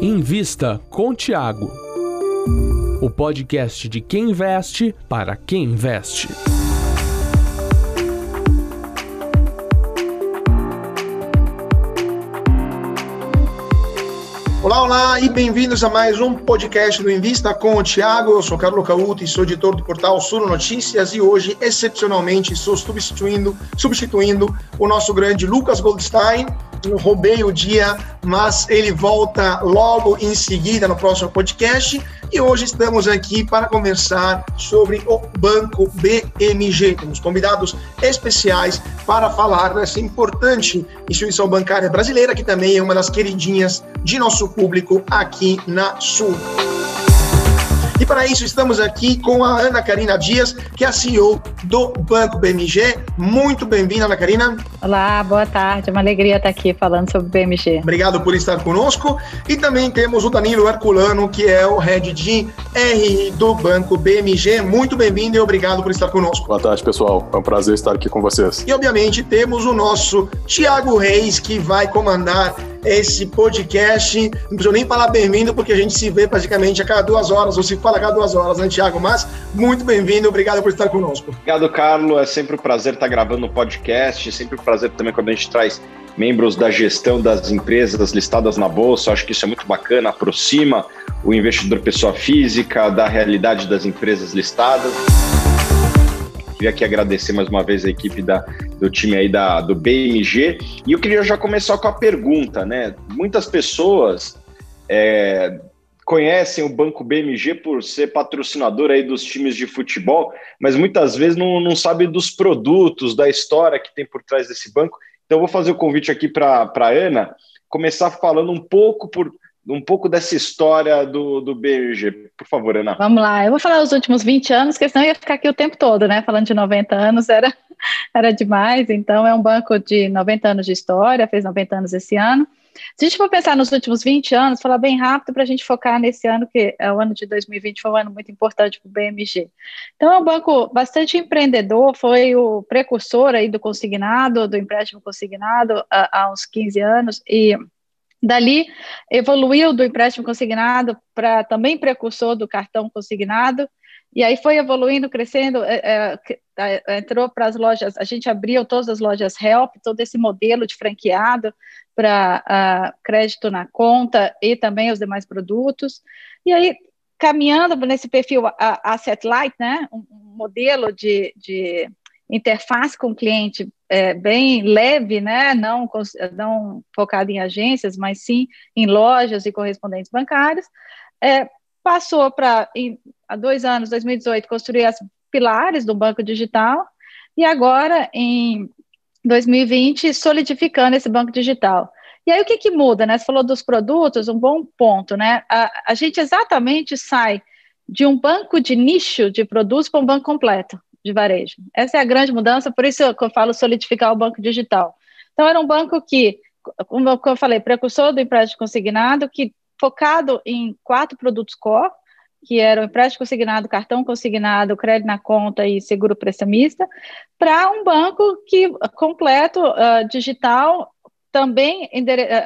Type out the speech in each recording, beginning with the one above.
Invista com Tiago. O podcast de quem investe para quem investe. Olá, olá e bem-vindos a mais um podcast do Invista com o Tiago. Eu sou Carlos Cauto e sou editor do portal Sul Notícias e hoje, excepcionalmente, estou substituindo, substituindo o nosso grande Lucas Goldstein. Roubei o dia, mas ele volta logo em seguida no próximo podcast. E hoje estamos aqui para conversar sobre o Banco BMG. Temos convidados especiais para falar dessa importante instituição bancária brasileira, que também é uma das queridinhas de nosso público aqui na Sul. E para isso estamos aqui com a Ana Karina Dias, que é a CEO do Banco BMG. Muito bem-vinda, Ana Karina. Olá, boa tarde. É uma alegria estar aqui falando sobre o BMG. Obrigado por estar conosco. E também temos o Danilo Herculano, que é o head de RI do Banco BMG. Muito bem-vindo e obrigado por estar conosco. Boa tarde, pessoal. É um prazer estar aqui com vocês. E, obviamente, temos o nosso Tiago Reis, que vai comandar esse podcast. Não preciso nem falar bem-vindo, porque a gente se vê praticamente a cada duas horas, ou se fala a cada duas horas, né, Tiago? Mas muito bem-vindo, obrigado por estar conosco. Obrigado, Carlos. É sempre um prazer estar gravando o podcast, sempre um prazer também quando a gente traz membros da gestão das empresas listadas na Bolsa. Acho que isso é muito bacana, aproxima o investidor pessoa física da realidade das empresas listadas. Queria aqui agradecer mais uma vez a equipe da, do time aí da, do BMG. E eu queria já começar com a pergunta, né? Muitas pessoas é, conhecem o Banco BMG por ser patrocinador aí dos times de futebol, mas muitas vezes não, não sabe dos produtos, da história que tem por trás desse banco. Então, vou fazer o convite aqui para a Ana começar falando um pouco por um pouco dessa história do, do BMG. Por favor, Ana. Vamos lá. Eu vou falar os últimos 20 anos, porque senão eu ia ficar aqui o tempo todo, né? Falando de 90 anos era, era demais. Então, é um banco de 90 anos de história, fez 90 anos esse ano. Se a gente for pensar nos últimos 20 anos, falar bem rápido para a gente focar nesse ano, que é o ano de 2020, foi um ano muito importante para o BMG. Então, é um banco bastante empreendedor, foi o precursor aí do consignado, do empréstimo consignado há, há uns 15 anos, e Dali, evoluiu do empréstimo consignado para também precursor do cartão consignado, e aí foi evoluindo, crescendo, é, é, entrou para as lojas, a gente abriu todas as lojas Help, todo esse modelo de franqueado para crédito na conta e também os demais produtos. E aí, caminhando nesse perfil uh, Asset Light, né, um, um modelo de, de interface com o cliente é, bem leve, né? não, não focado em agências, mas sim em lojas e correspondentes bancários, é, passou para, há dois anos, 2018, construir as pilares do banco digital, e agora, em 2020, solidificando esse banco digital. E aí, o que, que muda? Né? Você falou dos produtos, um bom ponto, né? A, a gente exatamente sai de um banco de nicho de produtos para um banco completo de varejo. Essa é a grande mudança, por isso que eu falo solidificar o banco digital. Então, era um banco que, como eu falei, precursor do empréstimo consignado, que focado em quatro produtos core, que eram empréstimo consignado, cartão consignado, crédito na conta e seguro prestamista, para um banco que completo, uh, digital, também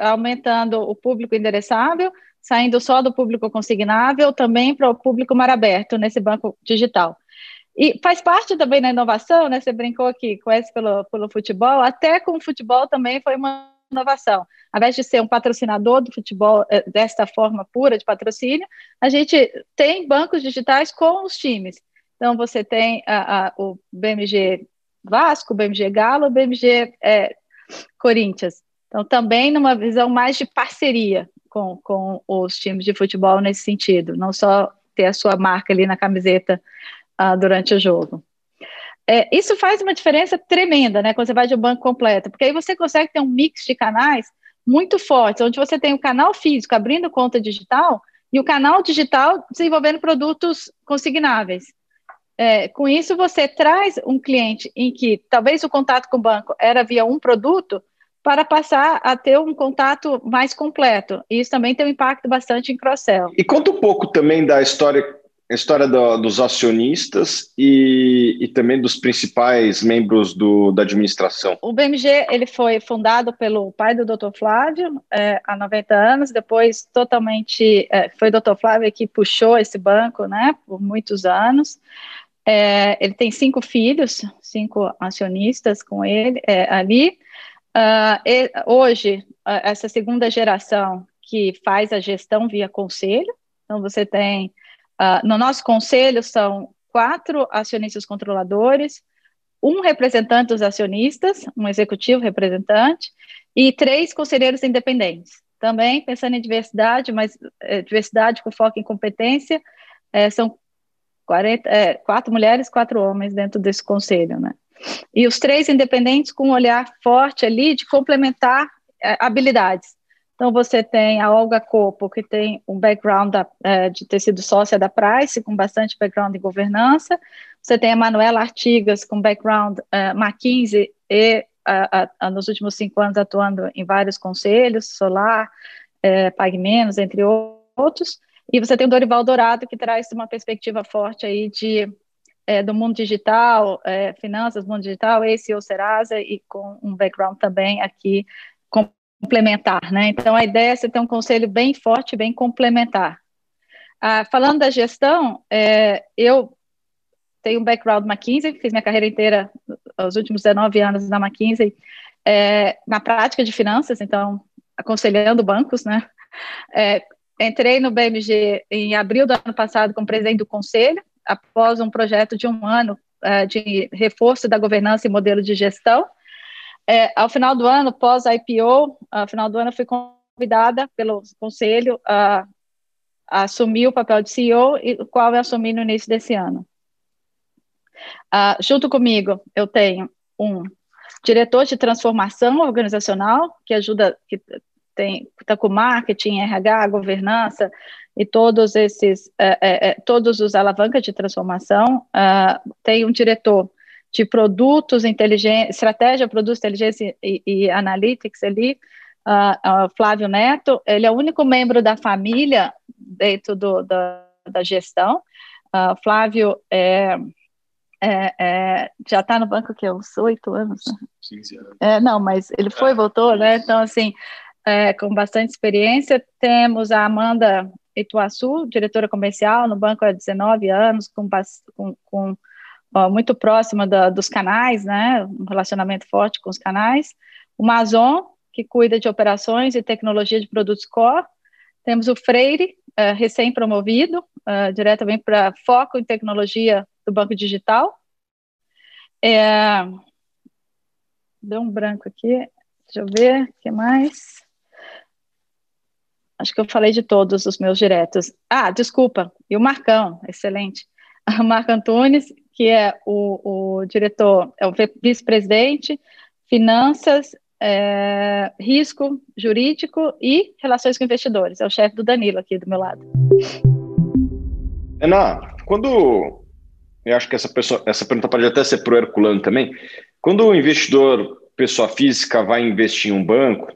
aumentando o público endereçável, saindo só do público consignável, também para o público mar aberto nesse banco digital. E faz parte também da inovação, né? Você brincou aqui, conhece pelo, pelo futebol, até com o futebol também foi uma inovação. Ao invés de ser um patrocinador do futebol eh, desta forma pura de patrocínio, a gente tem bancos digitais com os times. Então, você tem a, a, o BMG Vasco, o BMG Galo, o BMG é, Corinthians. Então, também numa visão mais de parceria com, com os times de futebol nesse sentido, não só ter a sua marca ali na camiseta uh, durante o jogo. É, isso faz uma diferença tremenda, né, quando você vai de um banco completo, porque aí você consegue ter um mix de canais muito forte, onde você tem o canal físico abrindo conta digital e o canal digital desenvolvendo produtos consignáveis. É, com isso, você traz um cliente em que talvez o contato com o banco era via um produto, para passar a ter um contato mais completo. E isso também tem um impacto bastante em cross-sell. E conta um pouco também da história a história do, dos acionistas e, e, também dos principais membros do, da administração. O BMG ele foi fundado pelo pai do Dr. Flávio é, há 90 anos, depois totalmente é, foi o Dr. Flávio que puxou esse banco, né, por muitos anos. É, ele tem cinco filhos, cinco acionistas com ele é, ali. Uh, e, hoje, essa segunda geração que faz a gestão via conselho, então você tem Uh, no nosso conselho são quatro acionistas controladores, um representante dos acionistas, um executivo representante, e três conselheiros independentes. Também pensando em diversidade, mas é, diversidade com foco em competência, é, são 40, é, quatro mulheres, quatro homens dentro desse conselho, né? E os três independentes com um olhar forte ali de complementar habilidades. Então, você tem a Olga Copo, que tem um background da, é, de ter sido sócia da Price, com bastante background em governança. Você tem a Manuela Artigas, com background uh, McKinsey e, nos últimos cinco anos, atuando em vários conselhos, Solar, uh, Pague Menos, entre outros. E você tem o Dorival Dourado, que traz uma perspectiva forte aí de, do mundo digital, finanças, mundo digital, esse ou Serasa, e com um background também aqui complementar, né? Então, a ideia é você ter um conselho bem forte, bem complementar. Ah, falando da gestão, é, eu tenho um background McKinsey, fiz minha carreira inteira, os últimos 19 anos na McKinsey, é, na prática de finanças, então, aconselhando bancos, né? É, entrei no BMG em abril do ano passado como presidente do conselho, após um projeto de um ano é, de reforço da governança e modelo de gestão, é, ao final do ano, pós IPO, ao final do ano, eu fui convidada pelo conselho a, a assumir o papel de CEO, e o qual eu assumi no início desse ano. Uh, junto comigo, eu tenho um diretor de transformação organizacional, que ajuda, que tem está com marketing, RH, governança e todos esses, é, é, é todos os alavancas de transformação. Uh, tem um diretor de produtos inteligentes, estratégia, produtos, inteligência e, e analytics ali, uh, uh, Flávio Neto, ele é o único membro da família dentro do, da, da gestão. Uh, Flávio é, é, é, já está no banco que uns oito anos. Né? 15 anos. É, não, mas ele foi e voltou, né? Então, assim, é, com bastante experiência. Temos a Amanda Ituaçu, diretora comercial no banco há 19 anos, com, com, com muito próxima da, dos canais, né, um relacionamento forte com os canais. O Mazon, que cuida de operações e tecnologia de produtos core. Temos o Freire, uh, recém-promovido, uh, diretamente para foco em tecnologia do Banco Digital. É... Deu um branco aqui, deixa eu ver, o que mais? Acho que eu falei de todos os meus diretos. Ah, desculpa, e o Marcão, excelente. O Marco Antunes, que é o, o diretor, é o vice-presidente, finanças, é, risco jurídico e relações com investidores. É o chefe do Danilo aqui do meu lado. Ana, quando eu acho que essa pessoa, essa pergunta pode até ser para o Herculano também. Quando o investidor, pessoa física, vai investir em um banco,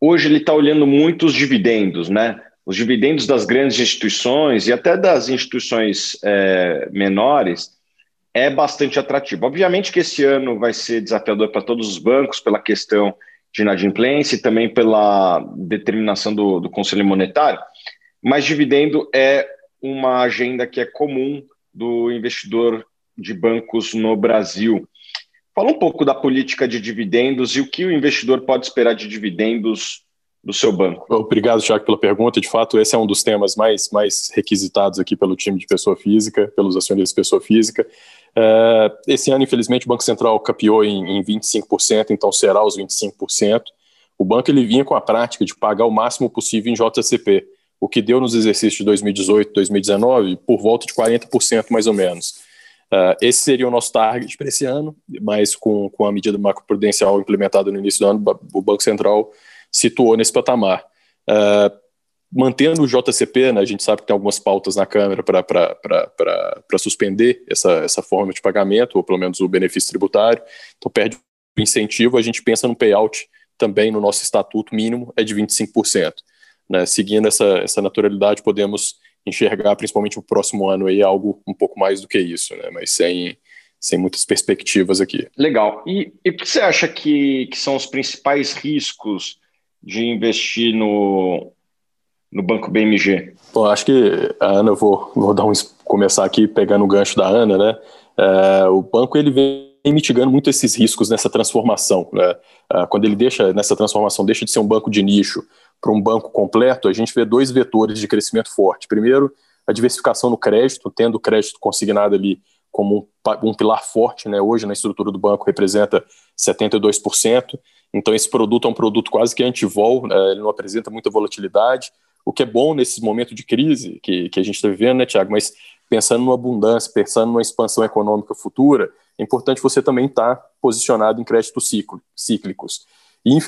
hoje ele está olhando muito os dividendos, né? Os dividendos das grandes instituições e até das instituições é, menores é bastante atrativo. Obviamente que esse ano vai ser desafiador para todos os bancos pela questão de inadimplência e também pela determinação do, do Conselho Monetário, mas dividendo é uma agenda que é comum do investidor de bancos no Brasil. Fala um pouco da política de dividendos e o que o investidor pode esperar de dividendos do seu banco. Obrigado, Tiago, pela pergunta. De fato, esse é um dos temas mais, mais requisitados aqui pelo time de pessoa física, pelos acionistas de pessoa física. Uh, esse ano, infelizmente, o Banco Central capiou em, em 25%, então será os 25%. O banco ele vinha com a prática de pagar o máximo possível em JCP, o que deu nos exercícios de 2018 2019 por volta de 40% mais ou menos. Uh, esse seria o nosso target para esse ano, mas com, com a medida macroprudencial implementada no início do ano, o Banco Central situou nesse patamar. Uh, mantendo o JCP, né, a gente sabe que tem algumas pautas na Câmara para suspender essa, essa forma de pagamento, ou pelo menos o benefício tributário, então perde o incentivo, a gente pensa no payout também no nosso estatuto mínimo é de 25%. Né, seguindo essa, essa naturalidade, podemos enxergar, principalmente o próximo ano, aí, algo um pouco mais do que isso, né? mas sem, sem muitas perspectivas aqui. Legal. E, e o que você acha que, que são os principais riscos de investir no, no Banco BMG? Bom, acho que a Ana, eu vou, vou dar um, começar aqui pegando o gancho da Ana, né? É, o banco ele vem mitigando muito esses riscos nessa transformação. Né? É, quando ele deixa, nessa transformação, deixa de ser um banco de nicho para um banco completo, a gente vê dois vetores de crescimento forte. Primeiro, a diversificação no crédito, tendo o crédito consignado ali como um, um pilar forte, né? hoje na estrutura do banco representa 72%, então esse produto é um produto quase que anti-vol, né? ele não apresenta muita volatilidade, o que é bom nesse momento de crise que, que a gente está vivendo, né, Tiago? Mas pensando numa abundância, pensando numa expansão econômica futura, é importante você também estar tá posicionado em créditos cíclicos. E,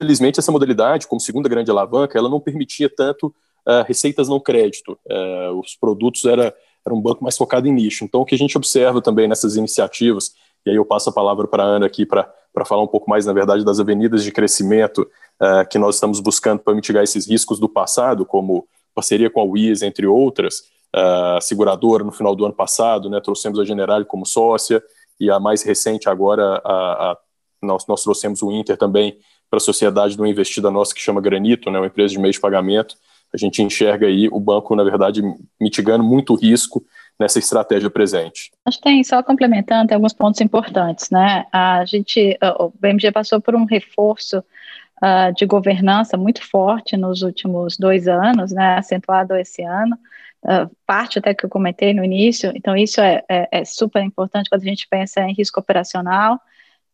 infelizmente, essa modalidade, como segunda grande alavanca, ela não permitia tanto uh, receitas não crédito. Uh, os produtos era, era um banco mais focado em nicho. Então, o que a gente observa também nessas iniciativas, e aí eu passo a palavra para a Ana aqui para falar um pouco mais, na verdade, das avenidas de crescimento uh, que nós estamos buscando para mitigar esses riscos do passado, como parceria com a Wiz, entre outras, uh, seguradora no final do ano passado, né, trouxemos a General como sócia, e a mais recente agora, a, a, nós, nós trouxemos o Inter também para a sociedade de uma investida nossa que chama Granito, né, uma empresa de meio de pagamento. A gente enxerga aí o banco, na verdade, mitigando muito risco nessa estratégia presente. Acho que tem, só complementando, tem alguns pontos importantes, né? A gente, o BMG passou por um reforço uh, de governança muito forte nos últimos dois anos, né? Acentuado esse ano. Uh, parte até que eu comentei no início, então isso é, é, é super importante quando a gente pensa em risco operacional,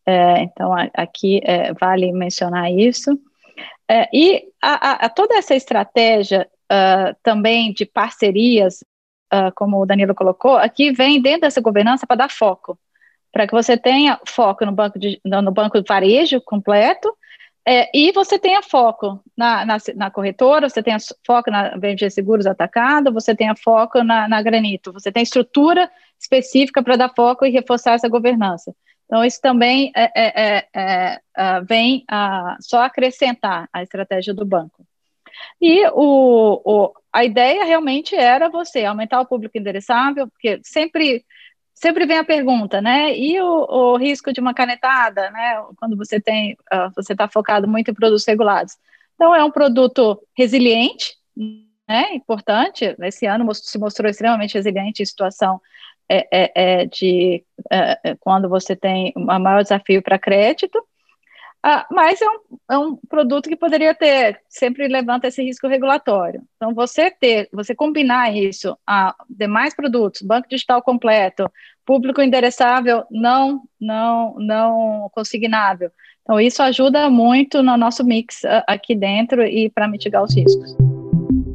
é, então a, aqui é, vale mencionar isso. É, e a, a, toda essa estratégia uh, também de parcerias, como o Danilo colocou, aqui vem dentro dessa governança para dar foco, para que você tenha foco no banco de, no banco de varejo completo é, e você tenha foco na, na, na, corretora, você tenha foco na BMG Seguros Atacado, você tenha foco na, na Granito, você tem estrutura específica para dar foco e reforçar essa governança. Então, isso também é, é, é, é vem a, só acrescentar a estratégia do banco. E o, o, a ideia realmente era você aumentar o público endereçável, porque sempre sempre vem a pergunta, né? E o, o, risco de uma canetada, né? Quando você tem, uh, você está focado muito em produtos regulados. Então, é um produto resiliente, né? Importante. Esse ano se mostrou extremamente resiliente em situação é, é, é de é, é, quando você tem um maior desafio para crédito. Ah, mas é um, é um produto que poderia ter, sempre levanta esse risco regulatório. Então, você ter, você combinar isso a demais produtos, banco digital completo, público endereçável não, não, não consignável. Então, isso ajuda muito no nosso mix ah, aqui dentro e para mitigar os riscos.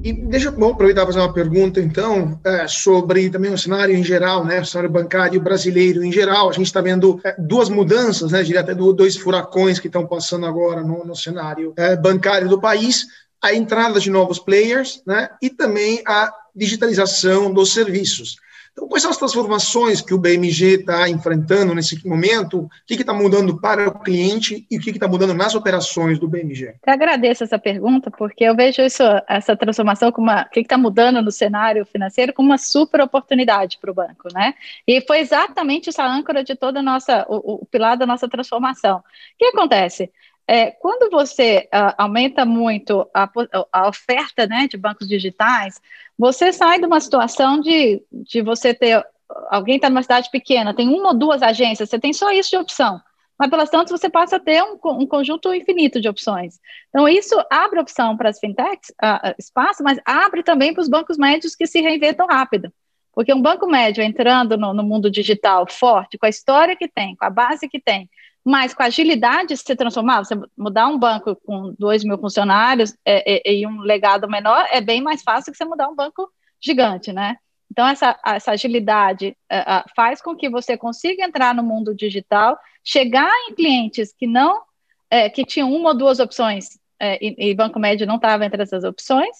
E deixa eu aproveitar para fazer uma pergunta, então, é, sobre também o cenário em geral, né, o cenário bancário brasileiro em geral. A gente está vendo é, duas mudanças, né, diria até dois furacões que estão passando agora no, no cenário é, bancário do país. A entrada de novos players né, e também a digitalização dos serviços. Então, quais são as transformações que o BMG está enfrentando nesse momento? O que está mudando para o cliente e o que está mudando nas operações do BMG? Eu agradeço essa pergunta, porque eu vejo isso, essa transformação como uma, o que está mudando no cenário financeiro como uma super oportunidade para o banco, né? E foi exatamente essa âncora de toda a nossa, o, o pilar da nossa transformação. O que acontece? É, quando você uh, aumenta muito a, a, oferta né, de bancos digitais, você sai de uma situação de, de você ter. Alguém está numa cidade pequena, tem uma ou duas agências, você tem só isso de opção. Mas, pelas tantas, você passa a ter um, um conjunto infinito de opções. Então, isso abre opção para as fintechs, uh, espaço, mas abre também para os bancos médios que se reinventam rápido. Porque um banco médio entrando no, no mundo digital forte, com a história que tem, com a base que tem, mas com agilidade de se transformar, você mudar um banco com 2 mil funcionários é, é, e um legado menor é bem mais fácil que você mudar um banco gigante, né? Então, essa, essa agilidade é, faz com que você consiga entrar no mundo digital, chegar em clientes que não, é, que tinham uma ou duas opções, é, e, e, Banco Médio não estava entre essas opções,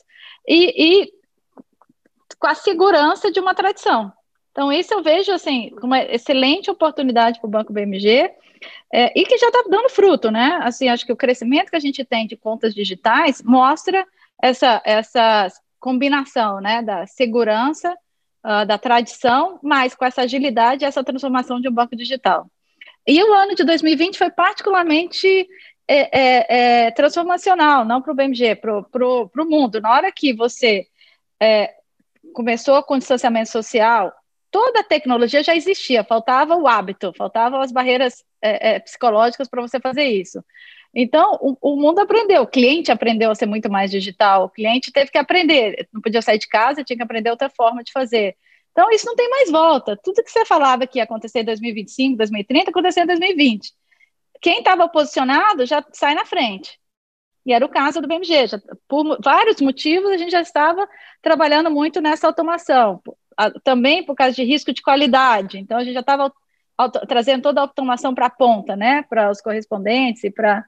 e, e com a segurança de uma tradição. Então, isso eu vejo assim, uma excelente oportunidade para o Banco BMG, é, e que já está dando fruto, né? Assim, acho que o crescimento que a gente tem de contas digitais mostra essa, essa combinação né, da segurança, uh, da tradição, mas com essa agilidade e essa transformação de um banco digital. E o ano de 2020 foi particularmente é, é, é, transformacional, não para o BMG, para o mundo. Na hora que você é, começou com distanciamento social, toda a tecnologia já existia, faltava o hábito, faltavam as barreiras é, é, psicológicas para você fazer isso. Então, o, o, mundo aprendeu, o cliente aprendeu a ser muito mais digital, o cliente teve que aprender, não podia sair de casa, tinha que aprender outra forma de fazer. Então, isso não tem mais volta. Tudo que você falava que ia acontecer em 2025, 2030, aconteceu em 2020. Quem estava posicionado já sai na frente. E era o caso do BMG. Já, por vários motivos, a gente já estava trabalhando muito nessa automação. Também por causa de risco de qualidade. Então, a gente já estava trazendo toda a automação para a ponta, né? Para os correspondentes e para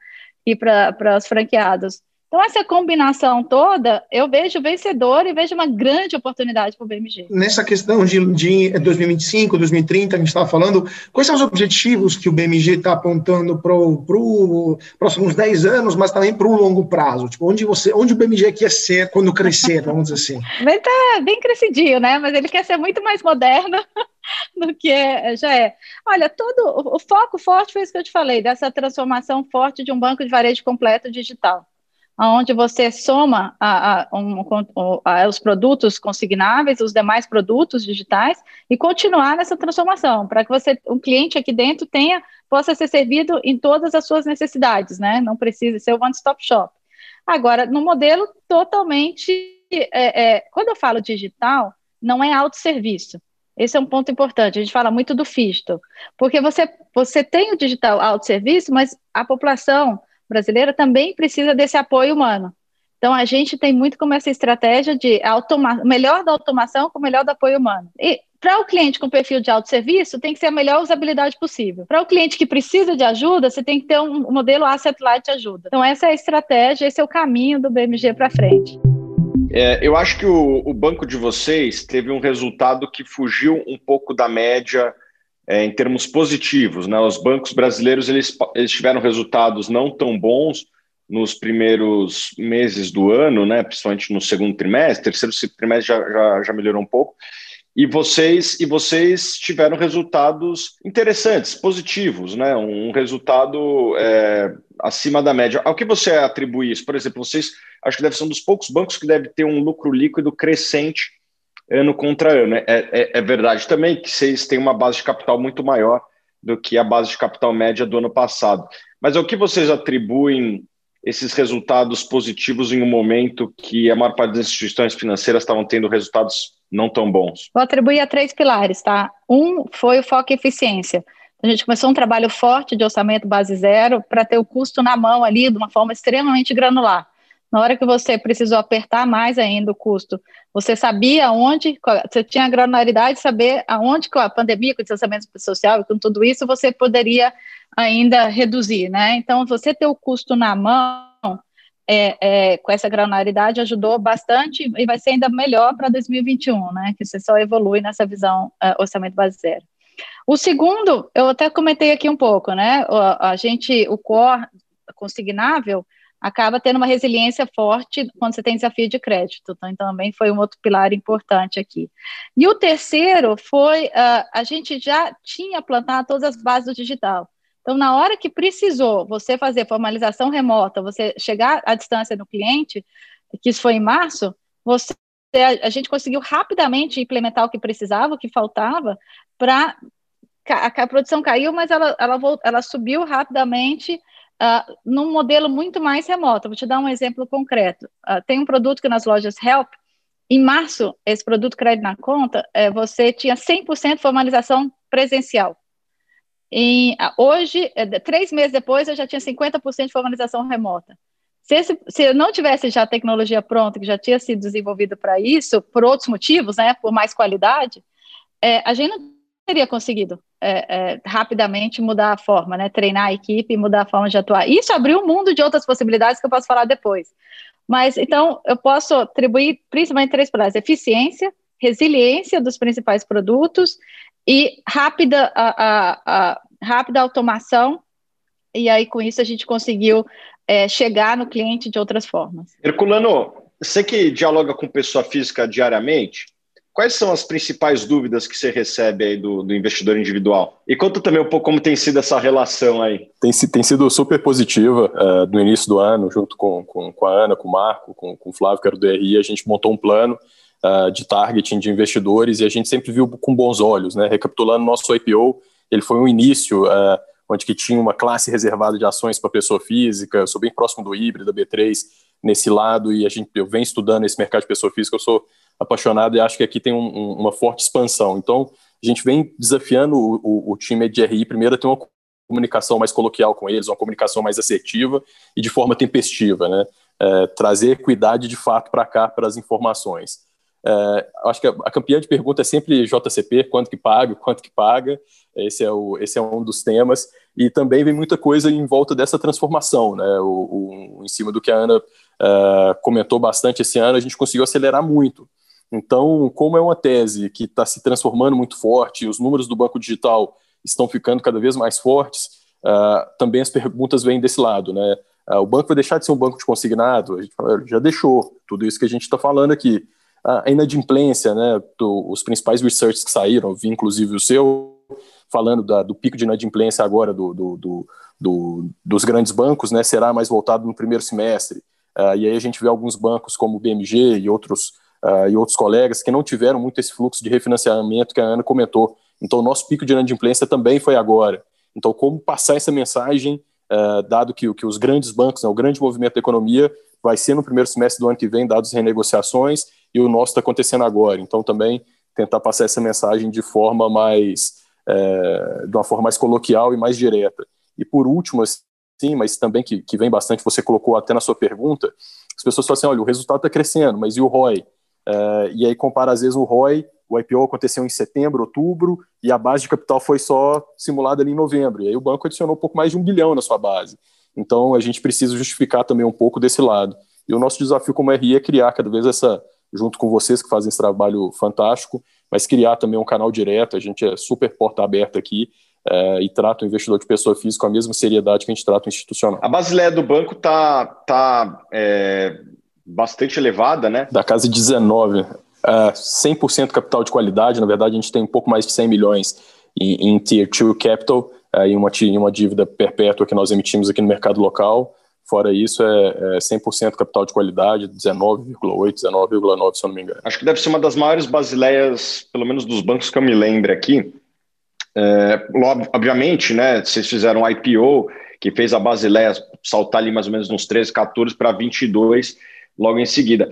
e para os franqueados. Então, essa combinação toda, eu vejo vencedor e vejo uma grande oportunidade para o BMG. Nessa questão de, de 2025, 2030, a gente estava falando, quais são os objetivos que o BMG está apontando para os próximos 10 anos, mas também para o longo prazo? Tipo, onde, você, onde o BMG quer ser quando crescer, vamos dizer assim? Ele está bem crescidinho, né? Mas ele quer ser muito mais moderno do que é, já é. Olha, todo o, foco forte foi isso que eu te falei, dessa transformação forte de um banco de varejo completo digital onde você soma a, a, um, a, os produtos consignáveis, os demais produtos digitais, e continuar nessa transformação, para que você, um cliente aqui dentro tenha, possa ser servido em todas as suas necessidades, né? Não precisa ser o one-stop shop. Agora, no modelo totalmente, é, é, quando eu falo digital, não é autosserviço. Esse é um ponto importante. A gente fala muito do FISTO, porque você, você tem o digital autosserviço, mas a população brasileira também precisa desse apoio humano. Então, a gente tem muito como essa estratégia de melhor da automação com o melhor do apoio humano. E para o cliente com perfil de autosserviço, tem que ser a melhor usabilidade possível. Para o cliente que precisa de ajuda, você tem que ter um, modelo asset light de ajuda. Então, essa é a estratégia, esse é o caminho do BMG para frente. É, eu acho que o, o banco de vocês teve um resultado que fugiu um pouco da média é, em termos positivos. Né? Os bancos brasileiros eles, eles tiveram resultados não tão bons nos primeiros meses do ano, né? principalmente no segundo trimestre, terceiro trimestre já, já, já melhorou um pouco. E vocês e vocês tiveram resultados interessantes, positivos, né? Um resultado é, acima da média. Ao que você atribui isso? Por exemplo, vocês acho que deve ser um dos poucos bancos que deve ter um lucro líquido crescente ano contra ano. É, é, é, verdade também que vocês têm uma base de capital muito maior do que a base de capital média do ano passado. Mas ao que vocês atribuem esses resultados positivos em um momento que a maior parte das instituições financeiras estavam tendo resultados não tão bons? Vou atribuir a três pilares, tá? Um foi o foco em eficiência. A gente começou um trabalho forte de orçamento base zero para ter o custo na mão ali de uma forma extremamente granular. Na hora que você precisou apertar mais ainda o custo, você sabia onde, você tinha a granularidade de saber aonde com a pandemia, com o distanciamento social e com tudo isso, você poderia ainda reduzir, né? Então, você ter o custo na mão, é, é, com essa granularidade ajudou bastante e vai ser ainda melhor para 2021, né? Que você só evolui nessa visão uh, orçamento base zero. O segundo, eu até comentei aqui um pouco, né? A, a gente, o core consignável, acaba tendo uma resiliência forte quando você tem desafio de crédito. Então, também foi um outro pilar importante aqui. E o terceiro foi, uh, a gente já tinha plantado todas as bases do digital. Então, na hora que precisou você fazer formalização remota, você chegar à distância do cliente, que isso foi em março, você, a, gente conseguiu rapidamente implementar o que precisava, o que faltava, para a, a, produção caiu, mas ela, ela, ela subiu rapidamente uh, num modelo muito mais remoto. Vou te dar um exemplo concreto. Uh, tem um produto que nas lojas Help, em março, esse produto crédito na conta, uh, você tinha 100% formalização presencial. E hoje, eh, três meses depois, eu já tinha 50% de formalização remota. Se, esse, se eu não tivesse já tecnologia pronta, que já tinha sido desenvolvida para isso, por outros motivos, né, por mais qualidade, é, a gente não teria conseguido é, é, rapidamente mudar a forma, né? Treinar a equipe e mudar a forma de atuar. Isso abriu um mundo de outras possibilidades que eu posso falar depois. Mas então eu posso atribuir principalmente três pilares: eficiência, resiliência dos principais produtos e rápida a, a, a rápida automação. E aí com isso a gente conseguiu é, chegar no cliente de outras formas. Herculano, você que dialoga com pessoa física diariamente, quais são as principais dúvidas que você recebe aí do, do, investidor individual? E conta também um pouco como tem sido essa relação aí. Tem, tem sido super positiva uh, no início do ano, junto com, com, com, a Ana, com o Marco, com, com o Flávio, que era do DRI, a gente montou um plano uh, de targeting de investidores e a gente sempre viu com bons olhos, né? Recapitulando nosso IPO, ele foi um início uh, onde que tinha uma classe reservada de ações para pessoa física, eu sou bem próximo do híbrido, da B3, nesse lado, e a gente, eu venho estudando esse mercado de pessoa física, eu sou apaixonado e acho que aqui tem um, um, uma forte expansão. Então, a gente vem desafiando o, o, o time de RI primeiro a ter uma comunicação mais coloquial com eles, uma comunicação mais assertiva e de forma tempestiva, né? É, trazer equidade de fato para cá, para as informações. É, acho que a, a, campeã de pergunta é sempre JCP, quanto que paga, quanto que paga, esse é, o, esse é um dos temas, e também vem muita coisa em volta dessa transformação, né, o, o em cima do que a Ana uh, comentou bastante esse ano, a gente conseguiu acelerar muito. Então, como é uma tese que está se transformando muito forte, os números do banco digital estão ficando cada vez mais fortes, uh, também as perguntas vêm desse lado, né? Uh, o banco vai deixar de ser um banco de consignado? A gente fala, já deixou, tudo isso que a gente está falando aqui. A inadimplência, né? Do, os principais researches que saíram, vi inclusive o seu, falando da, do pico de inadimplência agora do, do, do, dos grandes bancos, né? Será mais voltado no primeiro semestre. Uh, e aí a gente vê alguns bancos como o BMG e outros uh, e outros colegas que não tiveram muito esse fluxo de refinanciamento que a Ana comentou. Então, o nosso pico de inadimplência também foi agora. Então, como passar essa mensagem, uh, dado que, que os grandes bancos, né, o grande movimento da economia vai ser no primeiro semestre do ano que vem, dados renegociações, e o nosso está acontecendo agora. Então, também tentar passar essa mensagem de forma mais, é, de uma forma mais coloquial e mais direta. E por último, sim, mas também que, que vem bastante, você colocou até na sua pergunta, as pessoas falam assim, olha, o resultado está crescendo, mas e o ROI? Uh, e aí compara às vezes o ROI, o IPO aconteceu em setembro, outubro, e a base de capital foi só simulada ali em novembro. E aí o banco adicionou um pouco mais de um bilhão na sua base. Então a gente precisa justificar também um pouco desse lado. E o nosso desafio como RI é criar cada vez essa, junto com vocês que fazem esse trabalho fantástico, mas criar também um canal direto. A gente é super porta aberta aqui uh, e trata o investidor de pessoa física com a mesma seriedade que a gente trata o institucional. A Basileia do banco está tá, é, bastante elevada, né? Da casa de 19. Uh, 100% capital de qualidade, na verdade a gente tem um pouco mais de 100 milhões em, em Tier 2 Capital, uh, em, uma, em uma dívida perpétua que nós emitimos aqui no mercado local. Fora isso, é, é 100% capital de qualidade, 19,8, 19,9, se eu não me engano. Acho que deve ser uma das maiores basileias, pelo menos dos bancos que eu me lembro aqui. É, obviamente, né, vocês fizeram um IPO, que fez a Basileia saltar ali mais ou menos uns 13, 14 para 22, logo em seguida.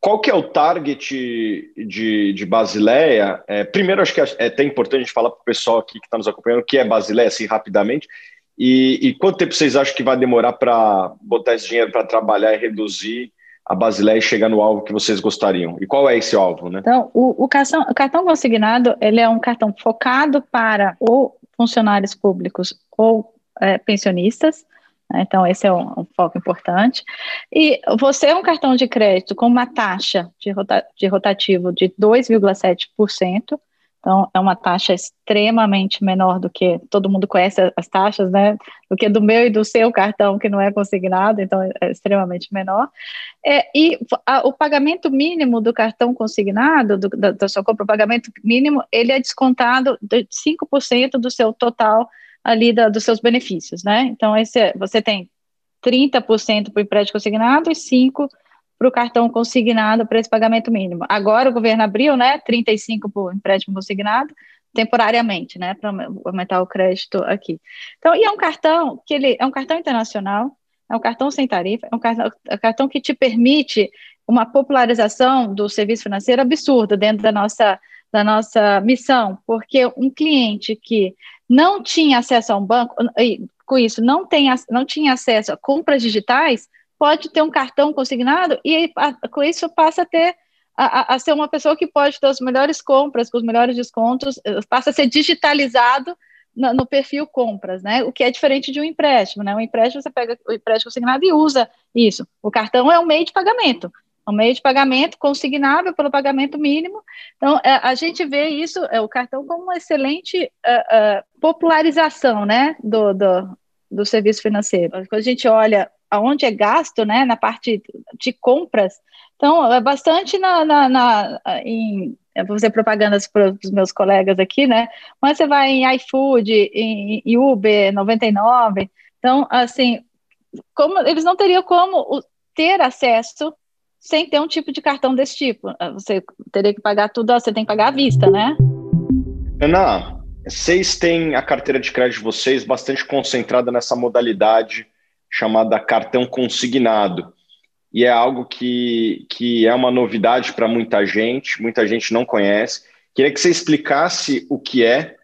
Qual que é o target de, de Basileia? É, primeiro, acho que é, é até importante a gente falar para o pessoal aqui que está nos acompanhando o que é Basileia, assim, rapidamente. E, e quanto tempo vocês acham que vai demorar para botar esse dinheiro para trabalhar e reduzir a Basileia e chegar no alvo que vocês gostariam? E qual é esse alvo? Né? Então, o, o, cartão, o cartão consignado ele é um cartão focado para ou funcionários públicos ou é, pensionistas, né? Então, esse é um, foco importante. E você é um cartão de crédito com uma taxa de, rota, de rotativo de 2,7%, então é uma taxa extremamente menor do que todo mundo conhece as taxas, né? Do que do meu e do seu cartão, que não é consignado, então é extremamente menor. É, e a, o pagamento mínimo do cartão consignado, do, da, da sua compra, o pagamento mínimo, ele é descontado de 5% do seu total ali da, dos seus benefícios, né? Então, esse, é, você tem 30% para o empréstimo consignado e 5% para o cartão consignado para esse pagamento mínimo. Agora o governo abriu, né, 35% para o empréstimo consignado, temporariamente, né, para aumentar o crédito aqui. Então, e é um cartão que ele é um cartão internacional, é um cartão sem tarifa, é um cartão, é um cartão que te permite uma popularização do serviço financeiro absurda dentro da nossa da nossa missão, porque um cliente que não tinha acesso a um banco, com isso não, tem, não tinha acesso a compras digitais, pode ter um cartão consignado e com isso passa a ter a, a, ser uma pessoa que pode ter as melhores compras, com os melhores descontos, eh, passa a ser digitalizado no, no, perfil compras, né? O que é diferente de um empréstimo, né? Um empréstimo você pega o empréstimo consignado e usa isso. O cartão é um meio de pagamento um meio de pagamento consignável pelo pagamento mínimo. Então, é, a gente vê isso, é, o cartão, como uma excelente uh, uh, popularização né, do, do, do, serviço financeiro. Quando a gente olha aonde é gasto, né, na parte de compras, Então, é bastante na, na, na em, eu vou fazer propagandas para os meus colegas aqui, né? Mas você vai em iFood, em, em Uber 99. Então, assim, como eles não teriam como ter acesso sem ter um tipo de cartão desse tipo. Você teria que pagar tudo, você tem que pagar à vista, né? Ana, vocês têm a carteira de crédito de vocês bastante concentrada nessa modalidade chamada cartão consignado. E é algo que, que é uma novidade para muita gente, muita gente não conhece. Queria que você explicasse o que é,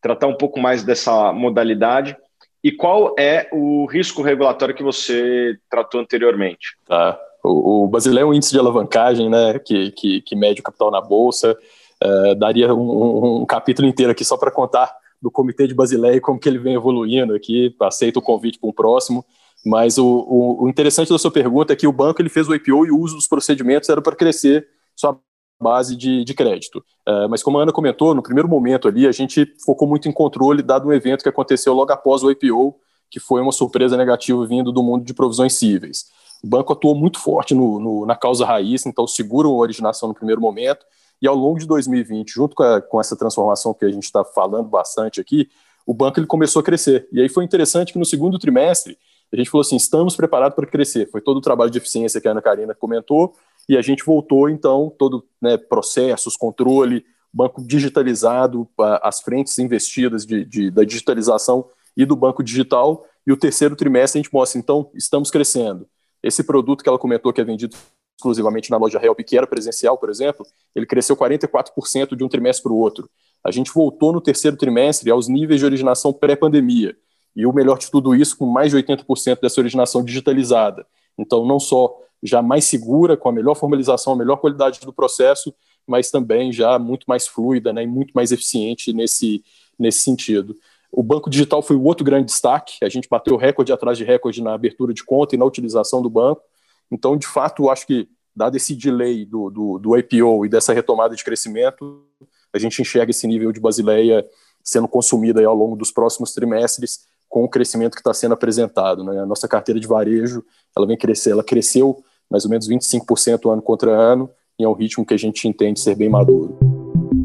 tratar um pouco mais dessa modalidade e qual é o risco regulatório que você tratou anteriormente. Tá. O, o é um índice de alavancagem né, que, que, que mede o capital na Bolsa. Uh, daria um, um, capítulo inteiro aqui só para contar do Comitê de Basileia e como que ele vem evoluindo aqui. Aceito o convite para um próximo. Mas o, o, o, interessante da sua pergunta é que o banco ele fez o IPO e o uso dos procedimentos era para crescer sua base de, de crédito. Uh, mas como a Ana comentou, no primeiro momento ali, a gente focou muito em controle, dado um evento que aconteceu logo após o IPO, que foi uma surpresa negativa vindo do mundo de provisões cíveis. O banco atuou muito forte no, no, na causa raiz, então segura a originação no primeiro momento, e ao longo de 2020, junto com, a, com essa transformação que a gente está falando bastante aqui, o banco ele começou a crescer. E aí foi interessante que no segundo trimestre, a gente falou assim, estamos preparados para crescer. Foi todo o trabalho de eficiência que a Ana Karina comentou, e a gente voltou, então, todo né, processos, controle, banco digitalizado, as frentes investidas de, de, da digitalização e do banco digital, e o terceiro trimestre a gente mostra, então, estamos crescendo. Esse produto que ela comentou que é vendido exclusivamente na loja Help, que era presencial, por exemplo, ele cresceu 44% de um trimestre para o outro. A gente voltou no terceiro trimestre aos níveis de originação pré-pandemia. E o melhor de tudo isso, com mais de 80% dessa originação digitalizada. Então, não só já mais segura, com a melhor formalização, a melhor qualidade do processo, mas também já muito mais fluida né, e muito mais eficiente nesse, nesse sentido. O banco digital foi o outro grande destaque. A gente bateu recorde atrás de recorde na abertura de conta e na utilização do banco. Então, de fato, acho que, dado esse delay do, do, do IPO e dessa retomada de crescimento, a gente enxerga esse nível de Basileia sendo consumido ao longo dos próximos trimestres com o crescimento que está sendo apresentado. Né? A nossa carteira de varejo ela vem crescer, ela cresceu mais ou menos 25% ano contra ano, e é um ritmo que a gente entende ser bem maduro.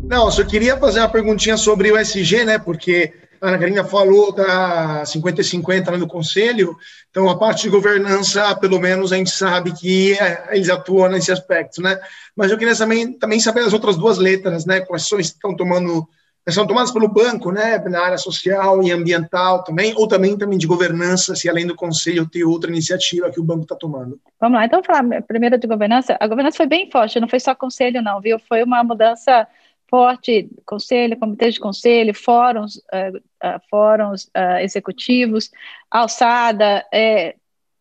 Não, eu só queria fazer uma perguntinha sobre o SG, né? Porque a Ana Karina falou da 50 e 50 no conselho, então a parte de governança, pelo menos a gente sabe que é, eles atuam nesse aspecto, né? Mas eu queria também, também saber as outras duas letras, né? Quais ações estão tomando são tomadas pelo banco, né, na área social e ambiental também, ou também, também de governança, se além do conselho tem outra iniciativa que o banco está tomando. Vamos lá, então falar primeiro de governança. A governança foi bem forte, não foi só conselho, não, viu? Foi uma mudança forte, conselho, comitê de conselho, fóruns, uh, uh, fóruns uh, executivos, alçada,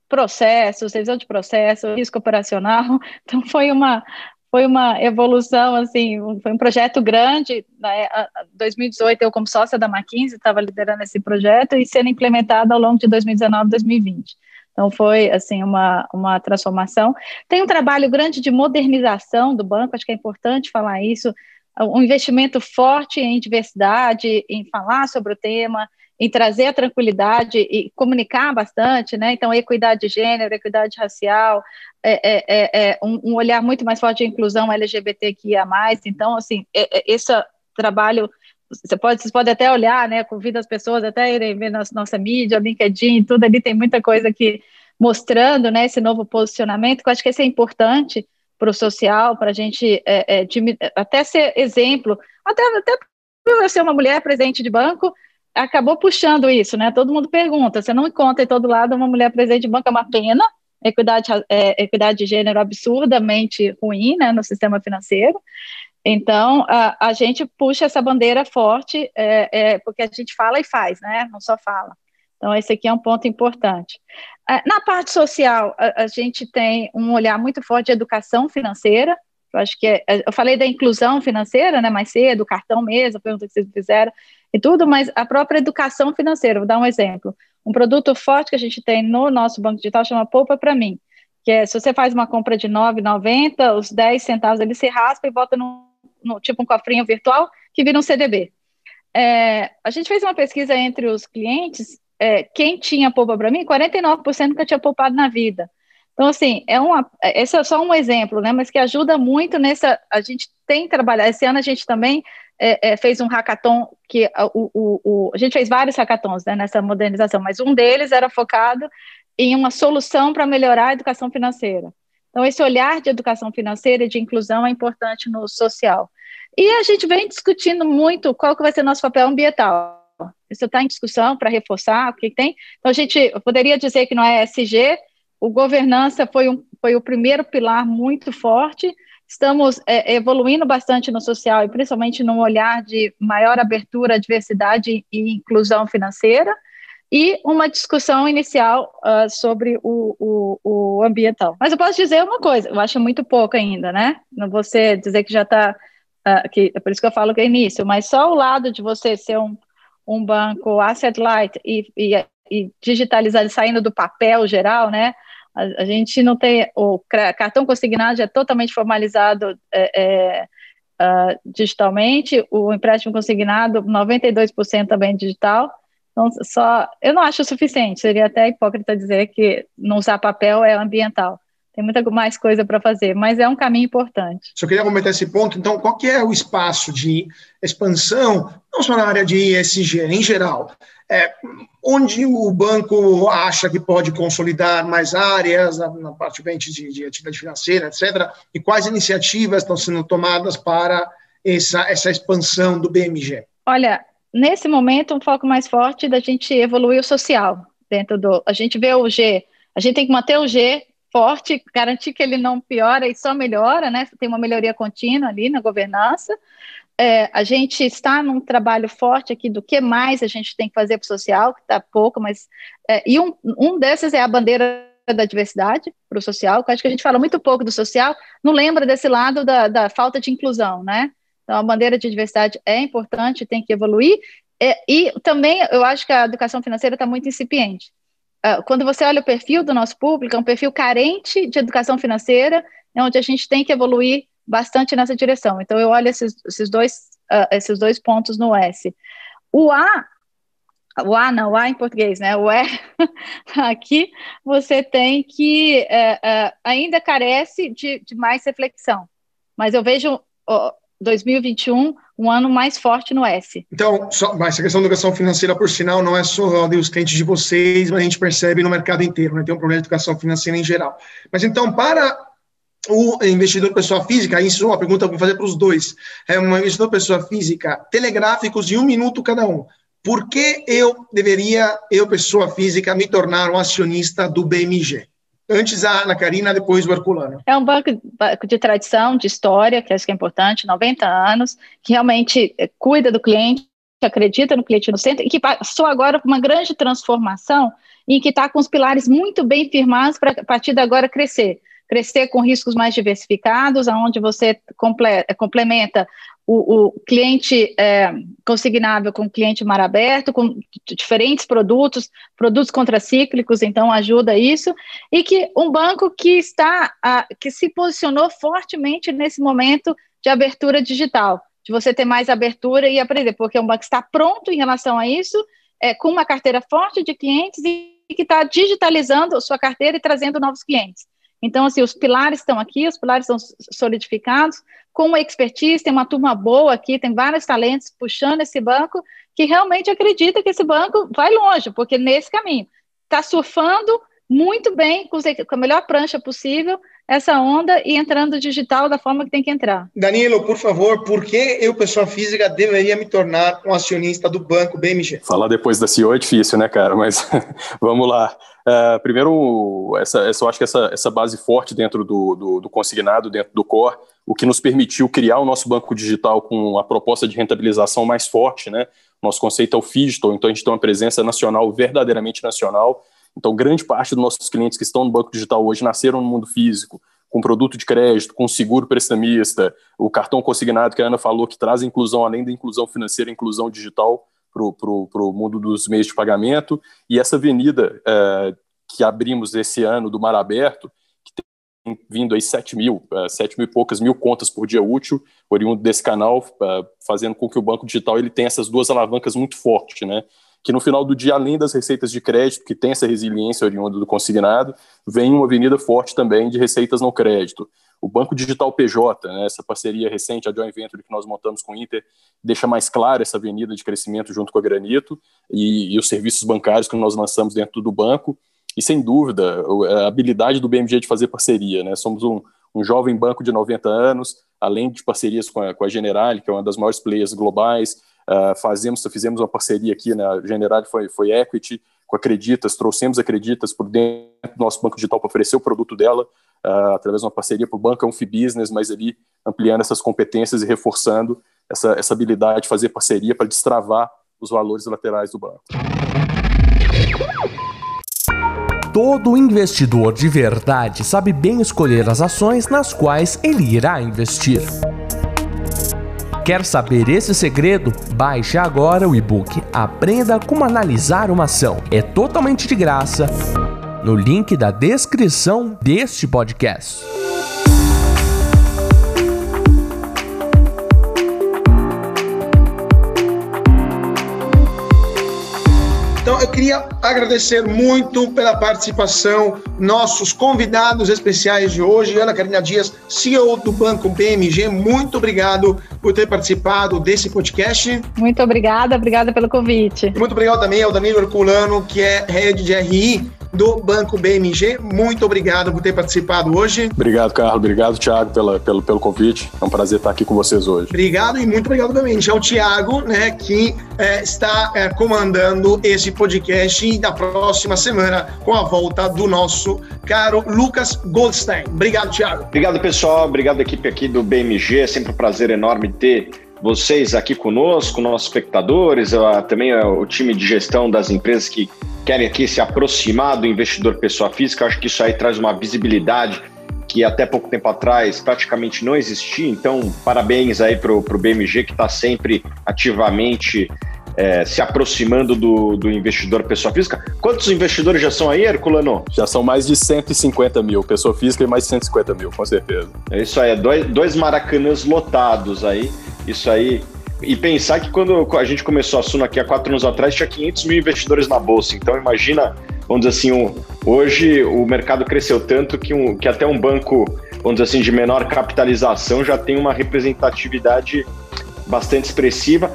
processos, revisão de processo, risco operacional. Então foi uma foi uma evolução, assim, foi um projeto grande. Né? 2018, eu, como sócia da McKinsey, estava liderando esse projeto e sendo implementado ao longo de 2019 2020. Então, foi, assim, uma, uma transformação. Tem um trabalho grande de modernização do banco, acho que é importante falar isso, um investimento forte em diversidade, em falar sobre o tema, em trazer a tranquilidade e comunicar bastante, né? Então, equidade de gênero, equidade racial, é, é, é, é um, um, olhar muito mais forte de inclusão LGBTQIA+. Então, assim, é, é, esse trabalho, você pode, vocês podem até olhar, né? Convido as pessoas até irem ver nossa, nossa mídia, LinkedIn, tudo ali tem muita coisa que mostrando, né? Esse novo posicionamento, que eu acho que isso é importante para o social, para a gente até ser exemplo, até, até eu ser uma mulher presidente de banco, acabou puxando isso, né? Todo mundo pergunta, você não encontra em todo lado uma mulher presente de banco, é uma pena, equidade, é, equidade de gênero absurdamente ruim, né, no sistema financeiro. Então, a, a gente puxa essa bandeira forte, é, é, porque a gente fala e faz, né? Não só fala. Então, esse aqui é um ponto importante. É, na parte social, a, a, gente tem um olhar muito forte de educação financeira. Eu acho que é, eu falei da inclusão financeira, né? Mais cedo, cartão mesmo, a pergunta que vocês fizeram e tudo, mas a própria educação financeira. Vou dar um exemplo. Um produto forte que a gente tem no nosso banco digital chama Poupa para mim, que é se você faz uma compra de R$ 9,90, os 10 centavos ele se raspa e bota no, tipo um cofrinho virtual que vira um CDB. É, a gente fez uma pesquisa entre os clientes, é, quem tinha poupa para mim, 49% nunca tinha poupado na vida. Então, assim, é uma, esse é só um exemplo, né? Mas que ajuda muito nessa. A gente tem trabalhado. Esse ano a gente também é, é, fez um hackathon que o, o, o, a gente fez vários hackathons né, nessa modernização, mas um deles era focado em uma solução para melhorar a educação financeira. Então, esse olhar de educação financeira e de inclusão é importante no social. E a gente vem discutindo muito qual que vai ser nosso papel ambiental. Isso está em discussão para reforçar o que tem. Então, a gente poderia dizer que no ESG, o governança foi, um, foi o primeiro pilar muito forte. Estamos é, evoluindo bastante no social e principalmente num olhar de maior abertura, diversidade e inclusão financeira e uma discussão inicial uh, sobre o, o, o, ambiental. Mas eu posso dizer uma coisa, eu acho muito pouco ainda, né? Não você dizer que já está, uh, que é por isso que eu falo que é início, mas só o lado de você ser um, um banco asset light e, e, e digitalizar, saindo do papel geral, né? A, a, gente não tem, o cartão consignado é totalmente formalizado é, uh, digitalmente, o empréstimo consignado 92% também digital, então, só, eu não acho o suficiente, seria até hipócrita dizer que não usar papel é ambiental. Tem muita mais coisa para fazer, mas é um caminho importante. Só queria comentar esse ponto, então, qual que é o espaço de expansão, não só na área de ESG, em geral, é, onde o banco acha que pode consolidar mais áreas, na, na parte de, de atividade financeira, etc., e quais iniciativas estão sendo tomadas para essa, essa expansão do BMG? Olha, nesse momento, um foco mais forte da gente evoluir o social dentro do. A gente vê o G, a gente tem que manter o G forte, garantir que ele não piora e só melhora, né? Tem uma melhoria contínua ali na governança. É, a gente está num trabalho forte aqui do que mais a gente tem que fazer para o social, que está pouco, mas. É, e um, um desses é a bandeira da diversidade para o social, que acho que a gente fala muito pouco do social, não lembra desse lado da, da falta de inclusão, né? Então, a bandeira de diversidade é importante, tem que evoluir. É, e também eu acho que a educação financeira está muito incipiente. Uh, quando você olha o perfil do nosso público, é um perfil carente de educação financeira, é onde a gente tem que evoluir bastante nessa direção. Então, eu olho esses, esses, dois, uh, esses dois pontos no S. O A, o A não, o A em português, né? O E, aqui você tem que uh, ainda carece de, de mais reflexão. Mas eu vejo 2021 um ano mais forte no S. Então, só, mas essa questão da educação financeira, por sinal, não é só dos clientes de vocês, mas a gente percebe no mercado inteiro, né? Tem um problema de educação financeira em geral. Mas então, para o investidor pessoa física, isso é uma pergunta que eu vou fazer para os dois. É um investidor pessoa física, telegráficos de um minuto cada um. Por que eu deveria, eu pessoa física, me tornar um acionista do BMG? Antes a Ana Karina, depois o Herculano. É um banco de tradição, de história, que acho que é importante, 90 anos, que realmente eh, cuida do cliente, acredita no cliente no centro, e que passou agora por uma grande transformação em que está com os pilares muito bem firmados para a partir de agora crescer crescer com riscos mais diversificados, aonde você complementa o, o cliente é, consignável com o cliente mar aberto, com diferentes produtos, produtos contracíclicos, então ajuda isso, e que um banco que está, a, que se posicionou fortemente nesse momento de abertura digital, de você ter mais abertura e aprender, porque um banco que está pronto em relação a isso, é, com uma carteira forte de clientes e que está digitalizando sua carteira e trazendo novos clientes. Então, assim, os pilares estão aqui, os pilares são solidificados, com uma expertise, tem uma turma boa aqui, tem vários talentos puxando esse banco, que realmente acredita que esse banco vai longe, porque nesse caminho está surfando muito bem, com a melhor prancha possível, essa onda e entrando digital da forma que tem que entrar. Danilo, por favor, por que eu, pessoa física, deveria me tornar um acionista do banco BMG? Falar depois da CEO é difícil, né, cara? Mas vamos lá. Uh, primeiro, essa, essa, eu acho que essa, essa base forte dentro do, do, do, consignado, dentro do core, o que nos permitiu criar o nosso banco digital com a proposta de rentabilização mais forte, né? Nosso conceito é o digital, então a gente tem uma presença nacional, verdadeiramente nacional. Então, grande parte dos nossos clientes que estão no banco digital hoje nasceram no mundo físico, com produto de crédito, com seguro prestamista, o cartão consignado que a Ana falou, que traz inclusão, além da inclusão financeira, inclusão digital para o mundo dos meios de pagamento. E essa avenida é, que abrimos esse ano do Mar Aberto, que tem vindo aí 7 mil, é, 7 mil e poucas mil contas por dia útil, oriundo desse canal, é, fazendo com que o banco digital ele tenha essas duas alavancas muito fortes, né? que no final do dia, além das receitas de crédito, que tem essa resiliência oriunda do consignado, vem uma avenida forte também de receitas no crédito. O Banco Digital PJ, né, essa parceria recente, a joint venture que nós montamos com o Inter, deixa mais clara essa avenida de crescimento junto com a Granito e, e os serviços bancários que nós lançamos dentro do banco. E sem dúvida, a habilidade do BMG de fazer parceria. Né? Somos um, um jovem banco de 90 anos, além de parcerias com a, com a Generali, que é uma das maiores players globais, uh, fazemos, fizemos uma parceria aqui, né, a Generali foi, foi Equity, com Acreditas, trouxemos Acreditas por dentro do nosso banco digital para oferecer o produto dela, uh, através de uma parceria para o banco, é Business, mas ali ampliando essas competências e reforçando essa, essa habilidade de fazer parceria para destravar os valores laterais do banco. Todo investidor de verdade sabe bem escolher as ações nas quais ele irá investir. Quer saber esse segredo? Baixe agora o e-book Aprenda como analisar uma ação. É totalmente de graça no link da descrição deste podcast. Então, eu queria agradecer muito pela participação, nossos convidados especiais de hoje, Ana Carina Dias, CEO do Banco BMG, muito obrigado por ter participado desse podcast. Muito obrigada, obrigada pelo convite. E muito obrigado também ao Danilo Herculano, que é head de RI do Banco BMG. Muito obrigado por ter participado hoje. Obrigado, Carlos. Obrigado, Thiago, pela, pelo, pelo convite. É um prazer estar aqui com vocês hoje. Obrigado e muito obrigado também ao Thiago, né, que é, está é, comandando esse podcast da próxima semana com a volta do nosso caro Lucas Goldstein. Obrigado, Thiago. Obrigado, pessoal. Obrigado, equipe aqui do BMG. É sempre um prazer enorme ter vocês aqui conosco, nossos espectadores, também o time de gestão das empresas que querem aqui se aproximar do investidor pessoa física. Acho que isso aí traz uma visibilidade que até pouco tempo atrás praticamente não existia. Então, parabéns aí para o BMG que está sempre ativamente é, se aproximando do, do, investidor pessoa física. Quantos investidores já são aí, Herculano? Já são mais de 150 mil, pessoa física e mais de 150 mil, com certeza. É isso aí, é dois, dois maracanãs lotados aí. Isso aí. E pensar que quando a gente começou a Suno aqui há quatro anos atrás, tinha 500 mil investidores na bolsa. Então, imagina, vamos dizer assim, um, hoje o mercado cresceu tanto que, um, que até um banco, vamos dizer assim, de menor capitalização já tem uma representatividade bastante expressiva.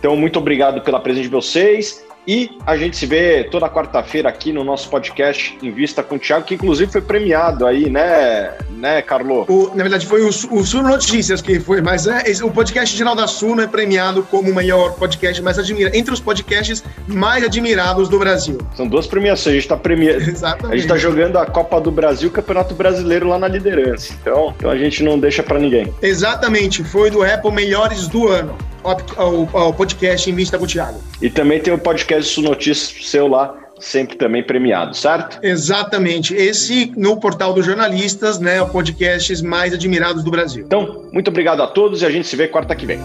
Então, muito obrigado pela presença de vocês. E a gente se vê toda quarta-feira aqui no nosso podcast Em Vista com o Thiago, que inclusive foi premiado aí, né, né, Carlo? O, na verdade, foi o, o Suno Notícias que foi, mas é, o podcast geral da Suno é premiado como o maior podcast mais admirado, entre os podcasts mais admirados do Brasil. São duas premiações, a gente está premiando. Exatamente. A gente está jogando a Copa do Brasil e o Campeonato Brasileiro lá na liderança. Então, então a gente não deixa para ninguém. Exatamente, foi do Apple Melhores do Ano ao, ao podcast em Vista com o Thiago. E também tem o podcast Notícias seu lá, sempre também premiado, certo? Exatamente. Esse no portal dos jornalistas, né, o podcasts mais admirados do Brasil. Então, muito obrigado a todos e a gente se vê quarta que vem.